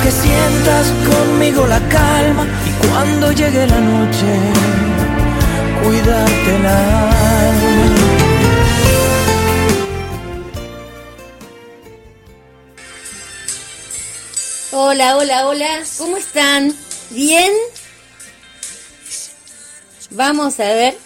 que sientas conmigo la calma y cuando llegue la noche, cuidarte el alma. Hola, hola, hola, ¿cómo están? ¿Bien? Vamos a ver.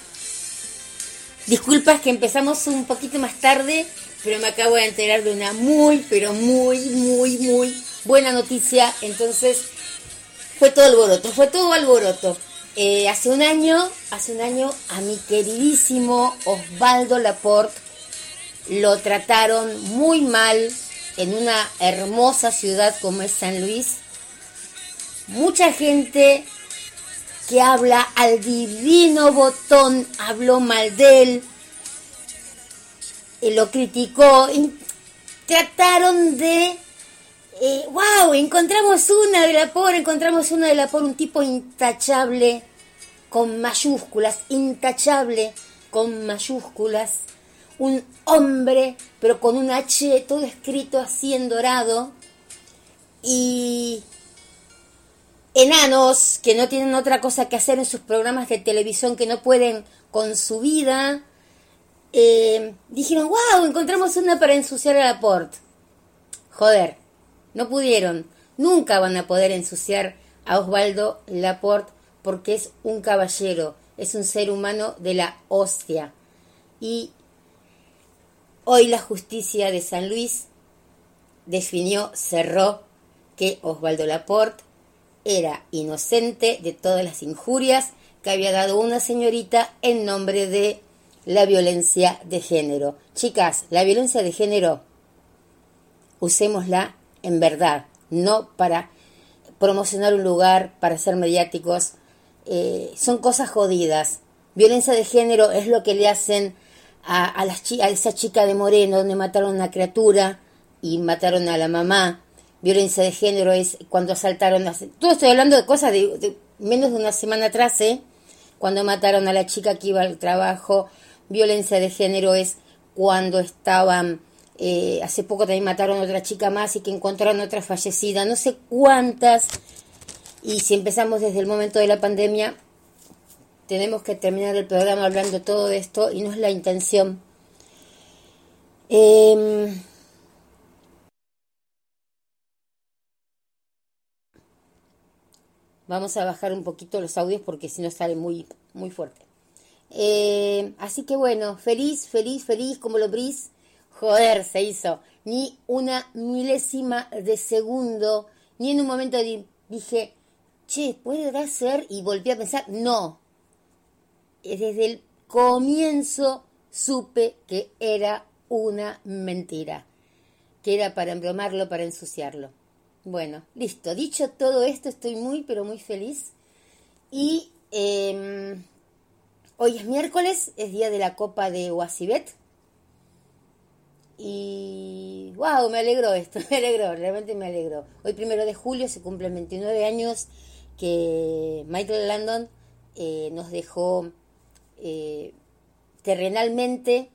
Disculpas que empezamos un poquito más tarde, pero me acabo de enterar de una muy, pero muy, muy, muy buena noticia. Entonces, fue todo alboroto, fue todo alboroto. Eh, hace un año, hace un año, a mi queridísimo Osvaldo Laporte lo trataron muy mal en una hermosa ciudad como es San Luis. Mucha gente que habla al divino botón habló mal de él, y lo criticó, y trataron de wow, eh, encontramos una de la por, encontramos una de la por, un tipo intachable con mayúsculas, intachable con mayúsculas, un hombre, pero con un H todo escrito así en dorado, y enanos que no tienen otra cosa que hacer en sus programas de televisión, que no pueden con su vida, eh, dijeron, wow, encontramos una para ensuciar a Laporte. Joder, no pudieron, nunca van a poder ensuciar a Osvaldo Laporte porque es un caballero, es un ser humano de la hostia. Y hoy la justicia de San Luis definió, cerró que Osvaldo Laporte era inocente de todas las injurias que había dado una señorita en nombre de la violencia de género. Chicas, la violencia de género, usémosla en verdad, no para promocionar un lugar, para ser mediáticos. Eh, son cosas jodidas. Violencia de género es lo que le hacen a, a, a esa chica de Moreno, donde mataron a una criatura y mataron a la mamá. Violencia de género es cuando asaltaron. A, todo estoy hablando de cosas de, menos de una semana atrás, ¿eh? Cuando mataron a la chica que iba al trabajo. Violencia de género es cuando estaban eh, hace poco también mataron a otra chica más y que encontraron otra fallecida, no sé cuántas. Y si empezamos desde el momento de la pandemia, tenemos que terminar el programa hablando todo de esto y no es la intención. Em, vamos a bajar un poquito los audios porque si no sale muy, muy fuerte. Eh, así que bueno, feliz, feliz, feliz como lo bris Joder, se hizo. Ni una milésima de segundo, ni en un momento dije, che, ¿puede ser? Y volví a pensar, no. Desde el comienzo supe que era una mentira, que era para embromarlo, para ensuciarlo. Bueno, listo. Dicho todo esto, estoy muy, pero muy feliz. Y em, hoy es miércoles, es día de la Copa de Oasibet y wow, me alegró esto, me alegró, realmente me alegró. Hoy primero de julio se cumplen 29 años que Michael Landon eh, nos dejó eh, terrenalmente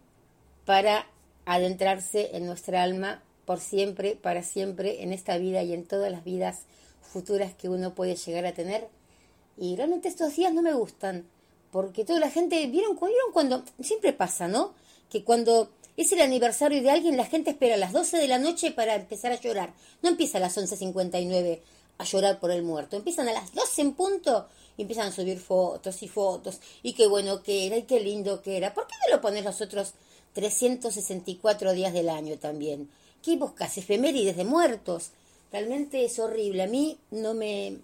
para adentrarse en nuestra alma por siempre, para siempre, en esta vida y en todas las vidas futuras que uno puede llegar a tener. Y realmente estos días no me gustan, porque toda la gente, ¿vieron, ¿vieron cuando? Siempre pasa, ¿no? Que cuando es el aniversario de alguien, la gente espera a las 12 de la noche para empezar a llorar. No empieza a las 11.59 a llorar por el muerto. Empiezan a las 12 en punto y empiezan a subir fotos y fotos. Y qué bueno que era y qué lindo que era. ¿Por qué no lo pones los otros 364 días del año también? ¿Qué buscas? Efemérides de muertos. Realmente es horrible. A mí no me,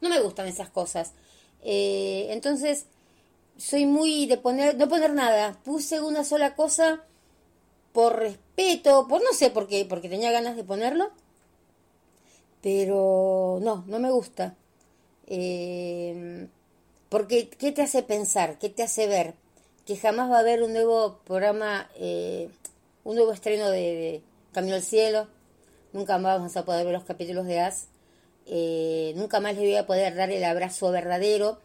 no me gustan esas cosas. Eh, entonces, soy muy de poner, no poner nada. Puse una sola cosa por respeto, por no sé por qué, porque tenía ganas de ponerlo, pero no, no me gusta. Eh, porque, ¿qué te hace pensar? ¿Qué te hace ver? Que jamás va a haber un nuevo programa, eh, un nuevo estreno de, Camino al Cielo, nunca más vamos a poder ver los capítulos de As, eh, nunca más le voy a poder dar el abrazo verdadero.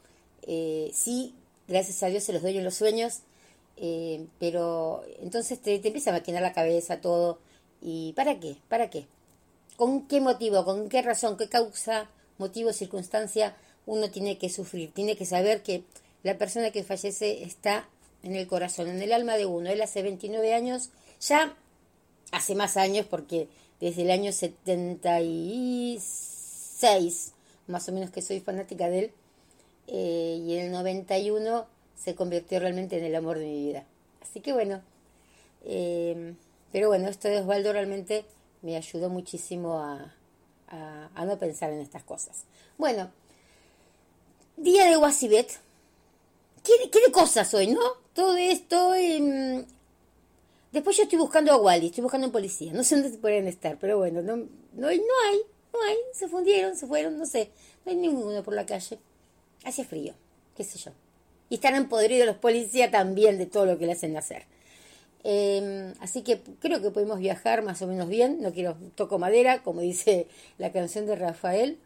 sí, gracias a Dios se los doy en los sueños, eh, pero entonces te, te, empieza a maquinar la cabeza todo. ¿Y para qué? ¿Para qué? con qué motivo, con qué razón, qué causa, motivo, circunstancia uno tiene que sufrir. Tiene que saber que la persona que fallece está en el corazón, en el alma de uno. Él hace 29 años, ya hace más años, porque desde el año 76, más o menos que soy fanática de él, eh, y en el 91 se convirtió realmente en el amor de mi vida. Así que bueno, eh, pero bueno, esto de Osvaldo realmente me ayudó muchísimo a, a, no pensar en estas cosas. Bueno, día de Wasibet. ¿Qué, ¿Qué, de cosas hoy, no? Todo esto. Después yo estoy buscando a Wally, estoy buscando a policía. No sé dónde pueden estar, pero bueno, no, no, no hay, no hay. Se fundieron, se fueron, no sé. No hay ninguno por la calle. Hace frío, qué sé yo. Y están empodridos los policías también de todo lo que le hacen hacer. Em, así que creo que podemos viajar más o menos bien. No quiero, toco madera, como dice la canción de Rafael.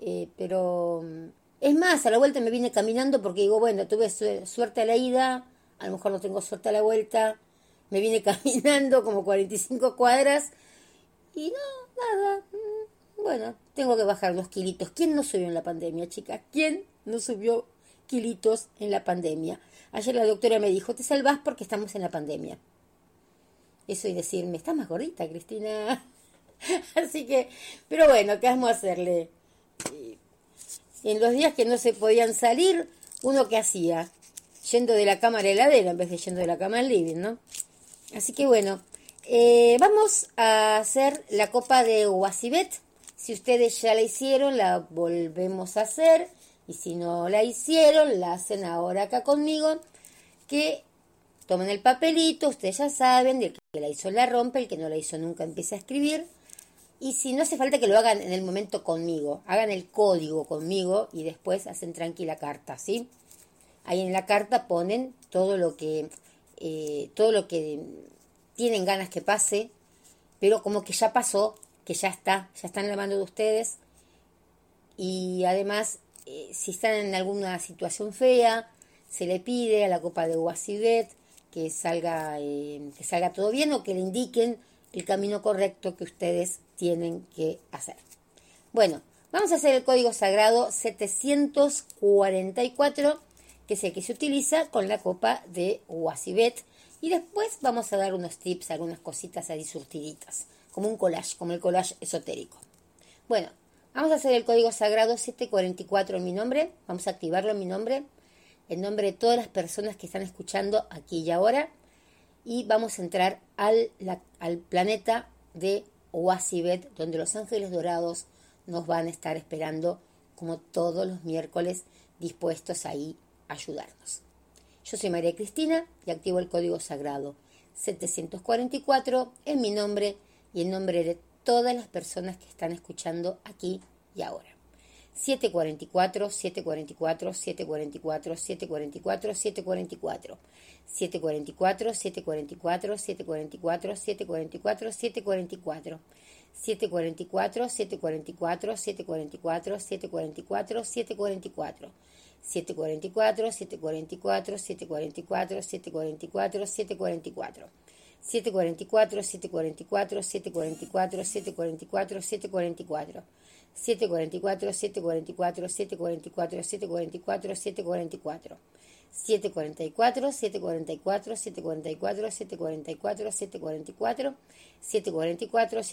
Eh, pero mm, es más, a la vuelta me vine caminando porque digo, bueno, tuve suerte a la ida, a lo mejor no tengo suerte a la vuelta. Me vine caminando como 45 cuadras y no, nada. Mm, bueno, tengo que bajar los kilitos. ¿Quién no subió en la pandemia, chicas? ¿Quién no subió kilitos en la pandemia? Ayer la doctora me dijo, te salvás porque estamos en la pandemia eso y decirme, está más gordita, Cristina. Así que, pero bueno, ¿qué vamos a hacerle? En los días que no se podían salir, uno que hacía, yendo de la cama a la heladera en vez de yendo de la cama al living, ¿no? Así que bueno, eh, vamos a hacer la copa de Wasibet. Si ustedes ya la hicieron, la volvemos a hacer. Y si no la hicieron, la hacen ahora acá conmigo. Que Tomen el papelito, ustedes ya saben, el que la hizo la rompe, el que no la hizo nunca empieza a escribir. Y si no hace falta que lo hagan en el momento conmigo, hagan el código conmigo y después hacen tranquila carta, ¿sí? Ahí en la carta ponen todo lo que, eh, todo lo que tienen ganas que pase, pero como que ya pasó, que ya está, ya está en la mano de ustedes. Y además, eh, si están en alguna situación fea, se le pide a la copa de Guasibet que salga, eh, que salga todo bien o que le indiquen el camino correcto que ustedes tienen que hacer. Bueno, vamos a hacer el código sagrado 744, que es el que se utiliza con la copa de Wasibet. Y después vamos a dar unos tips, algunas cositas ahí surtiditas, como un collage, como el collage esotérico. Bueno, vamos a hacer el código sagrado 744 en mi nombre, vamos a activarlo en mi nombre en nombre de todas las personas que están escuchando aquí y ahora. Y vamos a entrar al, al planeta de Oasibet, donde los ángeles dorados nos van a estar esperando como todos los miércoles dispuestos ahí a ayudarnos. Yo soy María Cristina y activo el código sagrado 744 en mi nombre y en nombre de todas las personas que están escuchando aquí y ahora. 744, 744, 744, 744, 744. 744, 744, 744, 744, 744. 744, 744, 744, 744, 744. 744, 744, 744, 744, 744. 744, 744, 744, 744, 744. 744, 744, 744, 744, 744. 744, 744, 744, 744, 744, 744, 744,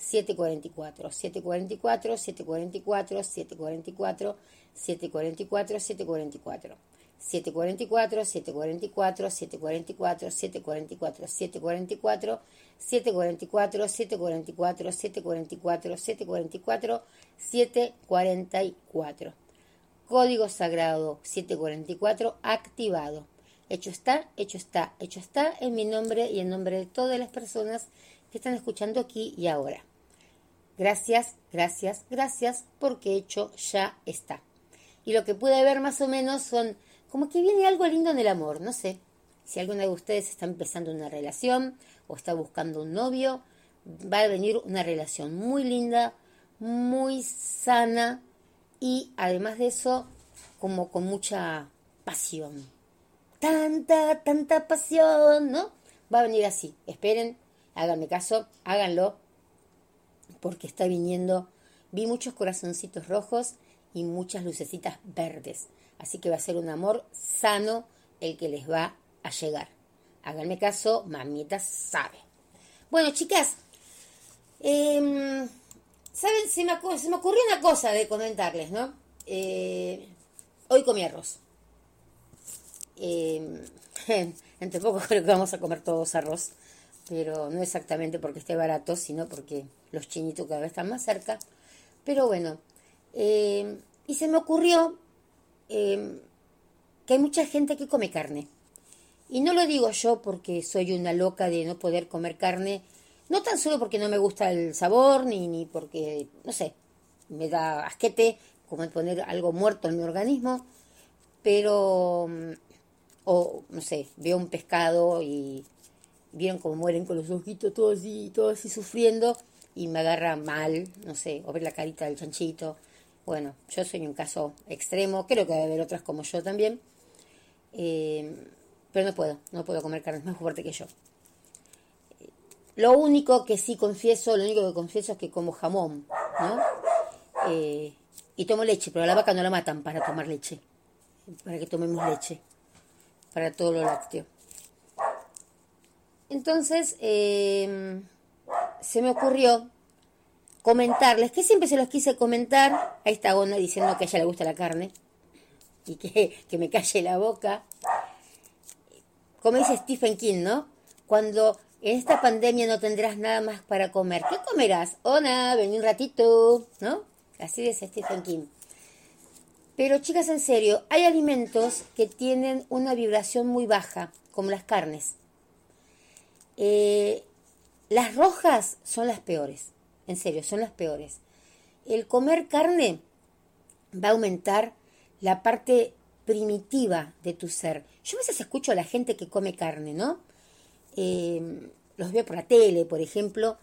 744, 744, 744, 744, 744, 744, 744, 744. 744, 744, 744, 744, 744, 744, 744, 744, 744, 744. Código sagrado 744 activado. Hecho está, hecho está, hecho está en mi nombre y en nombre de todas las personas que están escuchando aquí y ahora. Gracias, gracias, gracias, porque hecho ya está. Y lo que pude ver más o menos son como que viene algo lindo en el amor, no sé. Si alguna de ustedes está empezando una relación o está buscando un novio, va a venir una relación muy linda, muy sana y además de eso, como con mucha pasión. Tanta, tanta pasión, ¿no? Va a venir así. Esperen Háganme caso, háganlo, porque está viniendo. Vi muchos corazoncitos rojos y muchas lucecitas verdes. Así que va a ser un amor sano el que les va a llegar. Háganme caso, mamita sabe. Bueno, chicas, em, ¿saben? Se me, se me, ocurrió una cosa de comentarles, ¿no? Eh, hoy comí arroz. Eh, entre poco creo que vamos a comer todos arroz, pero no exactamente porque esté barato, sino porque los chinitos cada vez están más cerca. Pero bueno, eh, y se me ocurrió eh, que hay mucha gente que come carne. Y no lo digo yo porque soy una loca de no poder comer carne, no tan solo porque no me gusta el sabor, ni, ni porque, no sé, me da asquete como poner algo muerto en mi organismo, pero o no sé, veo un pescado y vieron cómo mueren con los ojitos todos así, todos así sufriendo y me agarra mal, no sé, o ver la carita del chanchito. Bueno, yo soy un caso extremo, creo que debe haber otras como yo también, eh, pero no puedo, no puedo comer carne, es más fuerte que yo. Lo único que sí confieso, lo único que confieso es que como jamón, ¿no? Eh, y tomo leche, pero a la vaca no la matan para tomar leche, para que tomemos leche para todo lo lácteo. Entonces, em, se me ocurrió comentarles, que siempre se los quise comentar, a esta onda diciendo que a ella le gusta la carne y que, que me calle la boca. Como dice Stephen King, ¿no? Cuando en esta pandemia no tendrás nada más para comer, ¿qué comerás? Hola, vení un ratito, ¿no? Así dice Stephen King. Pero chicas, en serio, hay alimentos que tienen una vibración muy baja, como las carnes. Eh, las rojas son las peores, en serio, son las peores. El comer carne va a aumentar la parte primitiva de tu ser. Yo a veces escucho a la gente que come carne, ¿no? Eh, los veo por la tele, por ejemplo,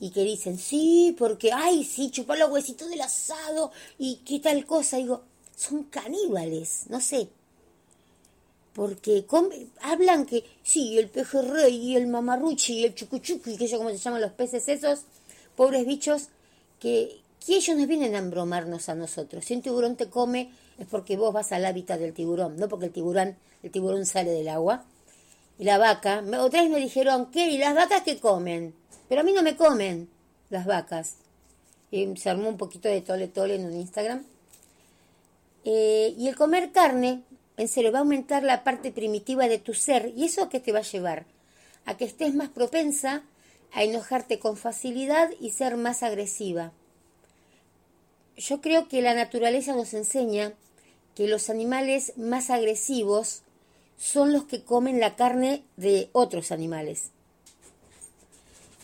y que dicen, sí, porque, ay, sí, chupar los huesitos del asado y qué tal cosa. digo, son caníbales, no sé. Porque hablan que, sí, el pejerrey y el mamarruchi y el chucuchucu y que yo como se llaman los peces esos, pobres bichos, que, que ellos nos vienen a embromarnos a nosotros. Si un tiburón te come es porque vos vas al hábitat del tiburón, no porque el tiburón, el tiburón sale del agua. Y la vaca, otra vez me dijeron, ¿qué? ¿Y las vacas que comen? Pero a mí no me comen las vacas. Y se armó un poquito de tole tole en un Instagram. Eh, y el comer carne, en serio, va a aumentar la parte primitiva de tu ser. ¿Y eso qué te va a llevar? A que estés más propensa a enojarte con facilidad y ser más agresiva. Yo creo que la naturaleza nos enseña que los animales más agresivos son los que comen la carne de otros animales.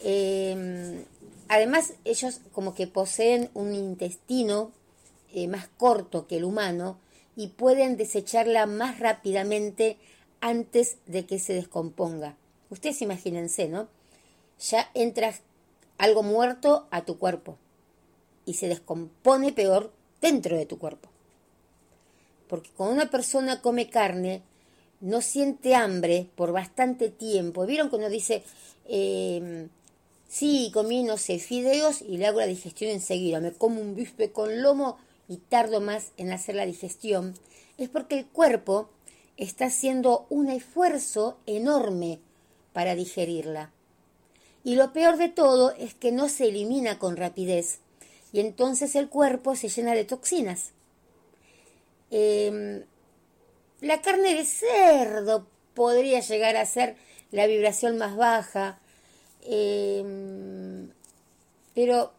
Em, además, ellos como que poseen un intestino eh, más corto que el humano y pueden desecharla más rápidamente antes de que se descomponga. Ustedes imagínense, ¿no? Ya entra algo muerto a tu cuerpo y se descompone peor dentro de tu cuerpo. Porque cuando una persona come carne, no siente hambre por bastante tiempo. ¿Vieron cuando dice, eh, sí, comí, no sé, fideos y le hago la digestión enseguida, me como un bife con lomo y tardo más en hacer la digestión, es porque el cuerpo está haciendo un esfuerzo enorme para digerirla. Y lo peor de todo es que no se elimina con rapidez y entonces el cuerpo se llena de toxinas. Em, la carne de cerdo podría llegar a ser la vibración más baja, em, pero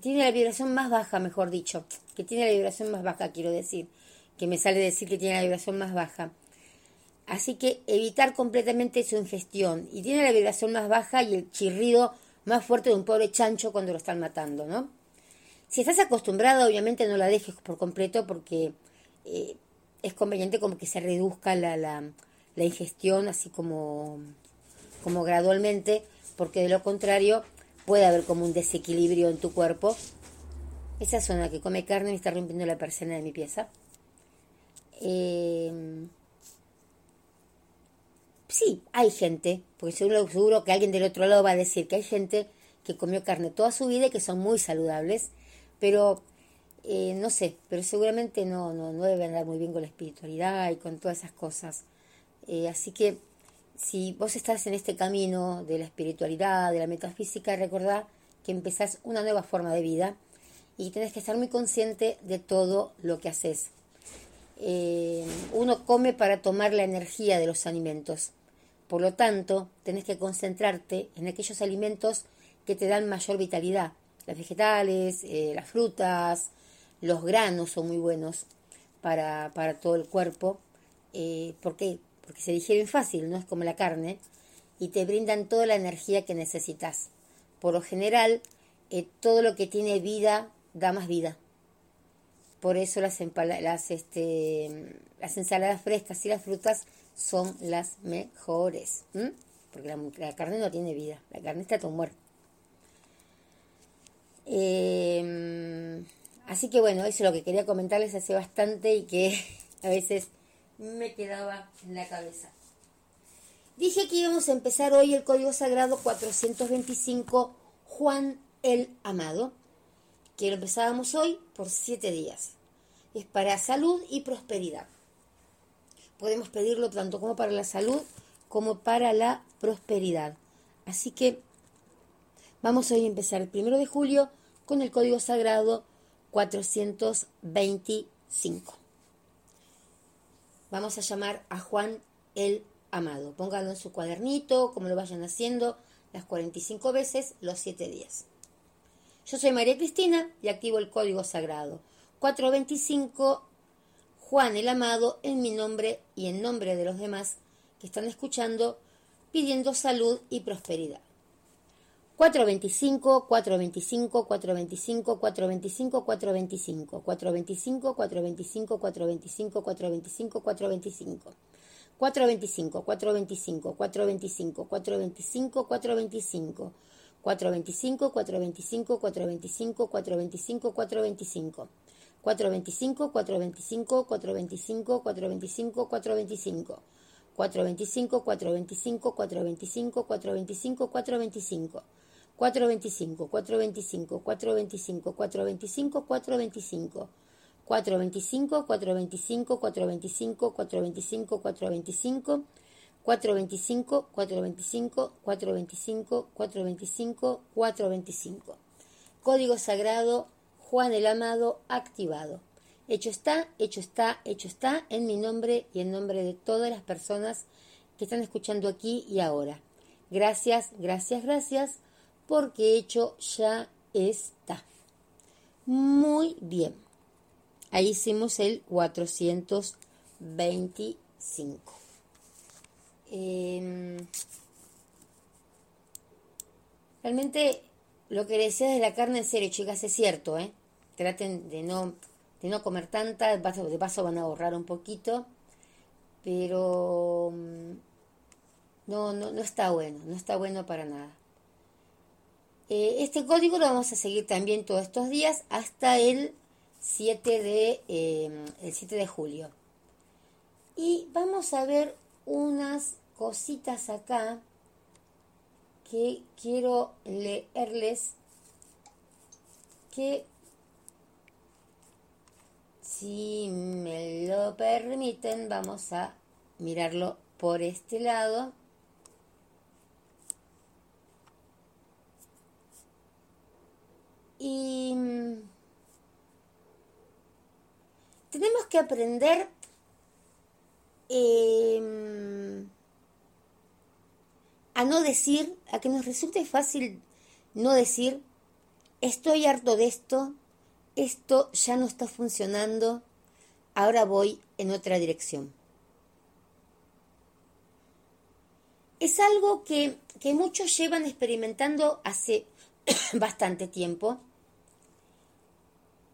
tiene la vibración más baja, mejor dicho, que tiene la vibración más baja, quiero decir, que me sale decir que tiene la vibración más baja. Así que evitar completamente su ingestión. Y tiene la vibración más baja y el chirrido más fuerte de un pobre chancho cuando lo están matando, ¿no? Si estás acostumbrado, obviamente no la dejes por completo porque eh, es conveniente como que se reduzca la, la, ingestión así como, como gradualmente, porque de lo contrario puede haber como un desequilibrio en tu cuerpo. Esa zona que come carne me está rompiendo la persona de mi pieza. Eh, sí, hay gente, porque seguro, que alguien del otro lado va a decir que hay gente que comió carne toda su vida y que son muy saludables, pero eh, no sé, pero seguramente no, no, no deben andar muy bien con la espiritualidad y con todas esas cosas. Eh, así que si vos estás en este camino de la espiritualidad, de la metafísica, recordá que empezás una nueva forma de vida y tenés que estar muy consciente de todo lo que haces. Eh, uno come para tomar la energía de los alimentos. Por lo tanto, tenés que concentrarte en aquellos alimentos que te dan mayor vitalidad. Las vegetales, eh, las frutas, los granos son muy buenos para, todo el cuerpo. Eh, ¿Por qué? Porque se digieren fácil, no es como la carne, y te brindan toda la energía que necesitas. Por lo general, eh, todo lo que tiene vida da más vida. Por eso las, las, este, las ensaladas frescas y las frutas son las mejores. Porque la, carne no tiene vida, la carne está todo muerta. Em, así que bueno, eso es lo que quería comentarles hace bastante y que a veces me quedaba en la cabeza. Dije que íbamos a empezar hoy el Código Sagrado 425 Juan el Amado, que lo empezábamos hoy por siete días. Es para salud y prosperidad. Podemos pedirlo tanto como para la salud como para la prosperidad. Así que vamos hoy a empezar el primero de julio con el código sagrado 425. Vamos a llamar a Juan el Amado. Pónganlo en su cuadernito, como lo vayan haciendo, las 45 veces, los 7 días. Yo soy María Cristina y activo el código sagrado 425 Juan el Amado en mi nombre y en nombre de los demás que están escuchando pidiendo salud y prosperidad. 425, 425, 425, 425, 425, 425, 425, 425, 425, 425. 425, 425, 425, 425, 425, 425, 425, 425, 425, 425. 425, 425, 425, 425, 425. 425, 425, 425, 425, 425. 425, 425, 425, 425, 425. 425, 425, 425, 425, 425. 425, 425, 425, 425, 425. Código sagrado Juan el Amado activado. Hecho está, hecho está, hecho está en mi nombre y en nombre de todas las personas que están escuchando aquí y ahora. Gracias, gracias, gracias, porque hecho ya está. Muy bien. Ahí hicimos el 425. Em, realmente lo que decía de la carne en serio, chicas, es cierto, ¿eh? Traten de no, de no comer tanta, de paso, van a ahorrar un poquito, pero mm, no, no, no está bueno, no está bueno para nada. Eh, este código lo vamos a seguir también todos estos días hasta el 7 de, em, el 7 de julio. Y vamos a ver unas cositas acá que quiero leerles que si me lo permiten vamos a mirarlo por este lado. Y mm, tenemos que aprender eh, a no decir, a que nos resulte fácil no decir, estoy harto de esto, esto ya no está funcionando, ahora voy en otra dirección. Es algo que, que muchos llevan experimentando hace bastante tiempo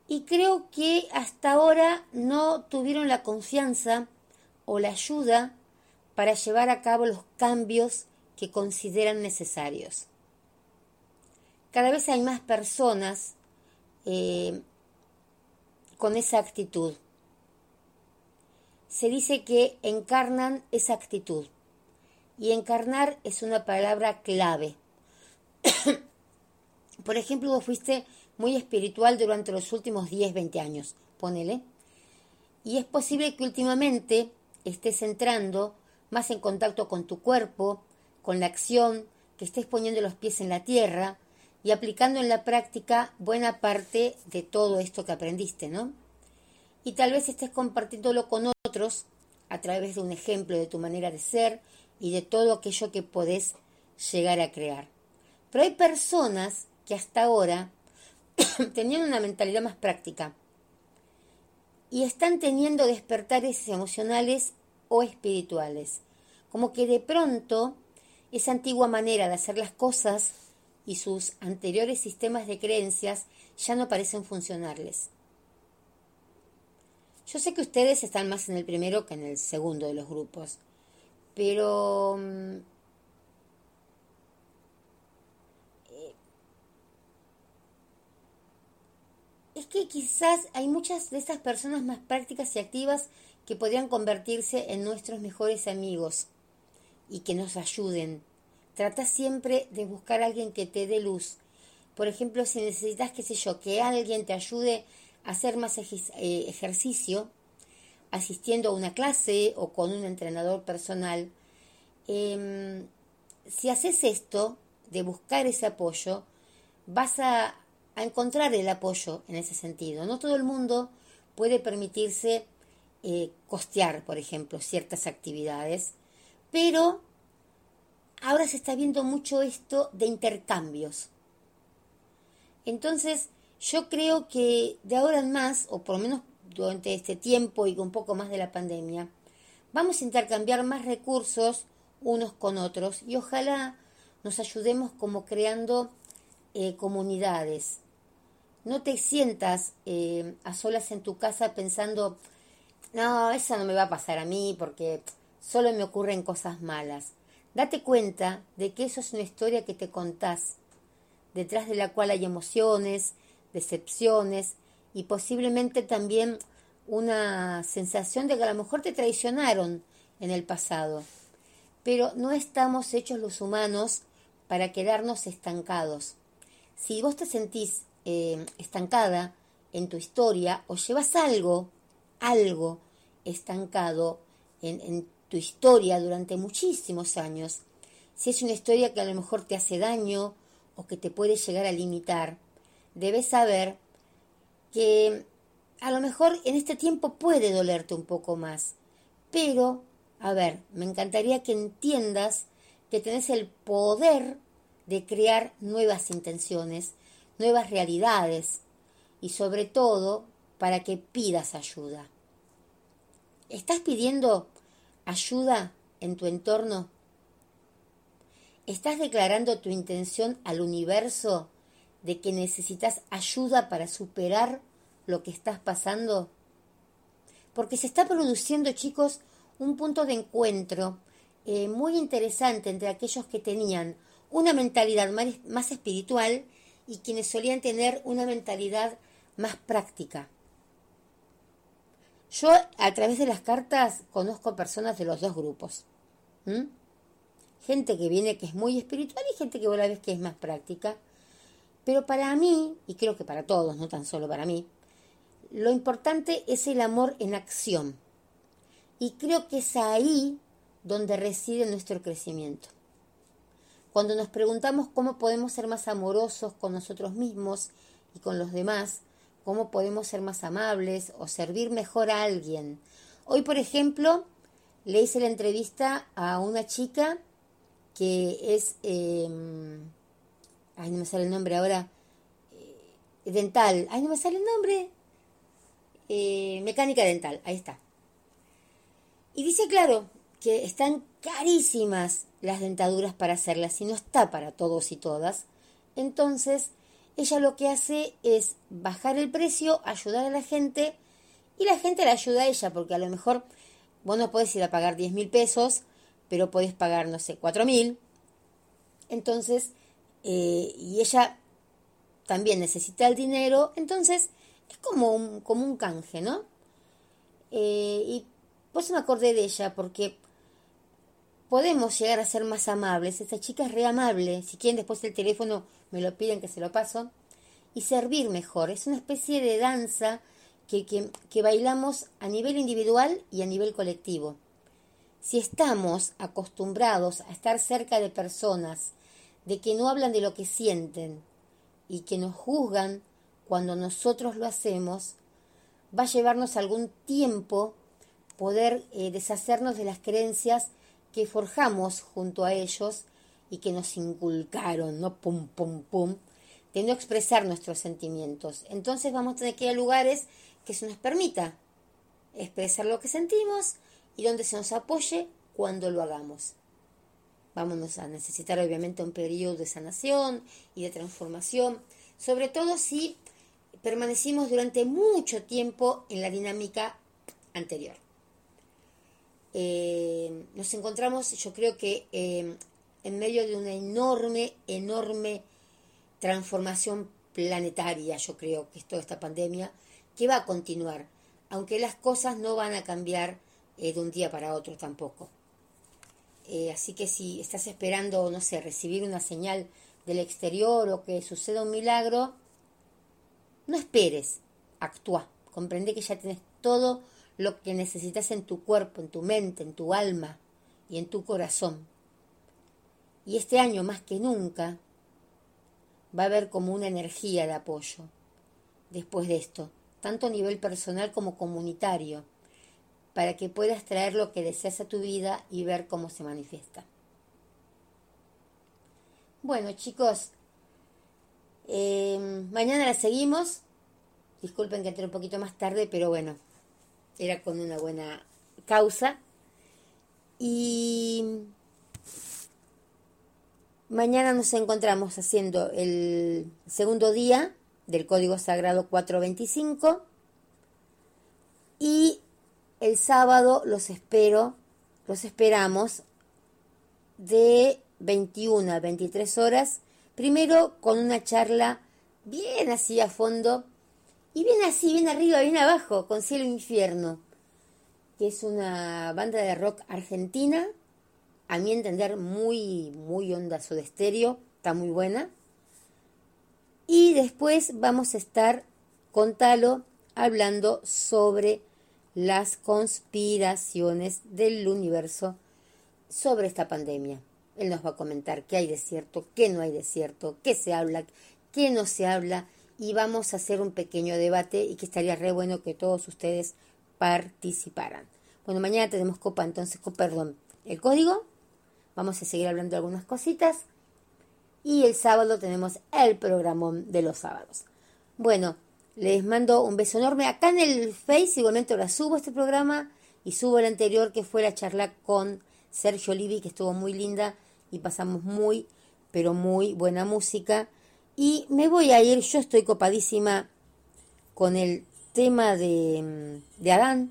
y creo que hasta ahora no tuvieron la confianza o la ayuda para llevar a cabo los cambios que consideran necesarios. Cada vez hay más personas eh, con esa actitud. Se dice que encarnan esa actitud. Y encarnar es una palabra clave. Por ejemplo, vos fuiste muy espiritual durante los últimos 10, 20 años, ponele. Y es posible que últimamente estés entrando más en contacto con tu cuerpo, con la acción, que estés poniendo los pies en la tierra y aplicando en la práctica buena parte de todo esto que aprendiste, ¿no? Y tal vez estés compartiéndolo con otros a través de un ejemplo de tu manera de ser y de todo aquello que podés llegar a crear. Pero hay personas que hasta ahora tenían una mentalidad más práctica y están teniendo despertares emocionales o espirituales. Como que de pronto esa antigua manera de hacer las cosas y sus anteriores sistemas de creencias ya no parecen funcionarles. Yo sé que ustedes están más en el primero que en el segundo de los grupos, pero mm, es que quizás hay muchas de estas personas más prácticas y activas que podrían convertirse en nuestros mejores amigos y que nos ayuden. Trata siempre de buscar a alguien que te dé luz. Por ejemplo, si necesitas, qué sé yo, que alguien te ayude a hacer más eh, ejercicio, asistiendo a una clase o con un entrenador personal, em, si haces esto, de buscar ese apoyo, vas a encontrar el apoyo en ese sentido. No todo el mundo puede permitirse eh, costear, por ejemplo, ciertas actividades, pero ahora se está viendo mucho esto de intercambios. Entonces, yo creo que de ahora en más, o por lo menos durante este tiempo y un poco más de la pandemia, vamos a intercambiar más recursos unos con otros y ojalá nos ayudemos como creando eh, comunidades, no te sientas eh, a solas en tu casa pensando, no, eso no me va a pasar a mí porque solo me ocurren cosas malas. Date cuenta de que eso es una historia que te contás, detrás de la cual hay emociones, decepciones y posiblemente también una sensación de que a lo mejor te traicionaron en el pasado. Pero no estamos hechos los humanos para quedarnos estancados. Si vos te sentís eh, estancada en tu historia o llevas algo, algo estancado en, en tu historia durante muchísimos años, si es una historia que a lo mejor te hace daño o que te puede llegar a limitar, debes saber que a lo mejor en este tiempo puede dolerte un poco más, pero, a ver, me encantaría que entiendas que tenés el poder de crear nuevas intenciones, nuevas realidades y sobre todo para que pidas ayuda. ¿Estás pidiendo ayuda en tu entorno? ¿Estás declarando tu intención al universo de que necesitas ayuda para superar lo que estás pasando? Porque se está produciendo, chicos, un punto de encuentro eh, muy interesante entre aquellos que tenían una mentalidad más espiritual y quienes solían tener una mentalidad más práctica. Yo a través de las cartas conozco personas de los dos grupos. Gente que viene que es muy espiritual y gente que vos la ves que es más práctica. Pero para mí, y creo que para todos, no tan solo para mí, lo importante es el amor en acción. Y creo que es ahí donde reside nuestro crecimiento. Cuando nos preguntamos cómo podemos ser más amorosos con nosotros mismos y con los demás, cómo podemos ser más amables o servir mejor a alguien. Hoy, por ejemplo, le hice la entrevista a una chica que es, em, ay, no me sale el nombre ahora, eh, dental, ay, no me sale el nombre, eh, mecánica dental, ahí está. Y dice, claro, que están carísimas las dentaduras para hacerlas y no está para todos y todas. Entonces, ella lo que hace es bajar el precio, ayudar a la gente y la gente la ayuda a ella porque a lo mejor vos no podés ir a pagar 10 mil pesos, pero podés pagar, no sé, 4 mil. Entonces, eh, y ella también necesita el dinero, entonces es como un, como un canje, ¿no? Eh, y pues me acordé de ella porque podemos llegar a ser más amables. Esta chica es re amable. Si quieren después el teléfono me lo piden que se lo paso. Y servir mejor. Es una especie de danza que, que bailamos a nivel individual y a nivel colectivo. Si estamos acostumbrados a estar cerca de personas de que no hablan de lo que sienten y que nos juzgan cuando nosotros lo hacemos, va a llevarnos algún tiempo poder eh, deshacernos de las creencias que forjamos junto a ellos y que nos inculcaron, ¿no? Pum, pum, pum, de no expresar nuestros sentimientos. Entonces vamos a tener que ir a lugares que se nos permita expresar lo que sentimos y donde se nos apoye cuando lo hagamos. Vamos a necesitar obviamente un periodo de sanación y de transformación, sobre todo si permanecimos durante mucho tiempo en la dinámica anterior. Eh, nos encontramos, yo creo que eh, en medio de una enorme, enorme transformación planetaria, yo creo que es toda esta pandemia, que va a continuar, aunque las cosas no van a cambiar eh, de un día para otro tampoco. así que si estás esperando, no sé, recibir una señal del exterior o que suceda un milagro, no esperes, actúa, comprende que ya tienes todo lo que necesitas en tu cuerpo, en tu mente, en tu alma y en tu corazón. Y este año más que nunca va a haber como una energía de apoyo después de esto, tanto a nivel personal como comunitario, para que puedas traer lo que deseas a tu vida y ver cómo se manifiesta. Bueno chicos, eh, mañana la seguimos. Disculpen que entré un poquito más tarde, pero bueno, era con una buena causa. Y mañana nos encontramos haciendo el segundo día del Código Sagrado 425 y el sábado los espero, los esperamos de 21 a 23 horas, primero con una charla bien así a fondo y bien así, bien arriba, bien abajo, con Cielo e Infierno, que es una banda de rock argentina, a mi entender muy, muy onda de estéreo, está muy buena. Y después vamos a estar con Talo hablando sobre las conspiraciones del universo sobre esta pandemia. Él nos va a comentar qué hay de cierto, qué no hay de cierto, qué se habla, qué no se habla y vamos a hacer un pequeño debate y que estaría re bueno que todos ustedes participaran. Bueno, mañana tenemos copa, entonces, perdón, el código. Vamos a seguir hablando de algunas cositas. Y el sábado tenemos el programón de los sábados. Bueno, les mando un beso enorme. Acá en el Face igualmente ahora subo este programa y subo el anterior que fue la charla con Sergio Livi, que estuvo muy linda y pasamos muy, pero muy buena música. Y me voy a ir, yo estoy copadísima con el tema de, de Adán,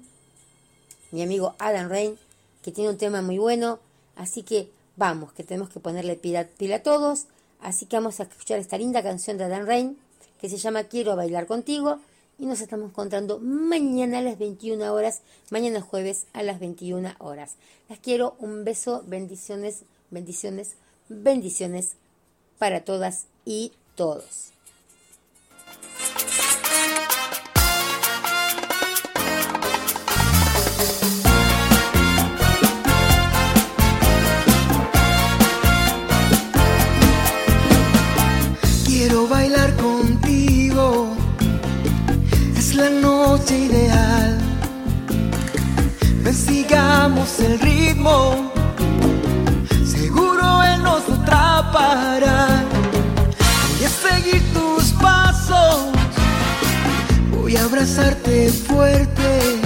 mi amigo Adam Rain, que tiene un tema muy bueno. Así que vamos, que tenemos que ponerle pila, pila a todos. Así que vamos a escuchar esta linda canción de Adam Rain, que se llama Quiero bailar contigo. Y nos estamos encontrando mañana a las 21 horas, mañana jueves a las 21 horas. Las quiero, un beso, bendiciones, bendiciones, bendiciones para todas y todos. Quiero bailar contigo, es la noche ideal. Sigamos el ritmo, abrazarte fuerte.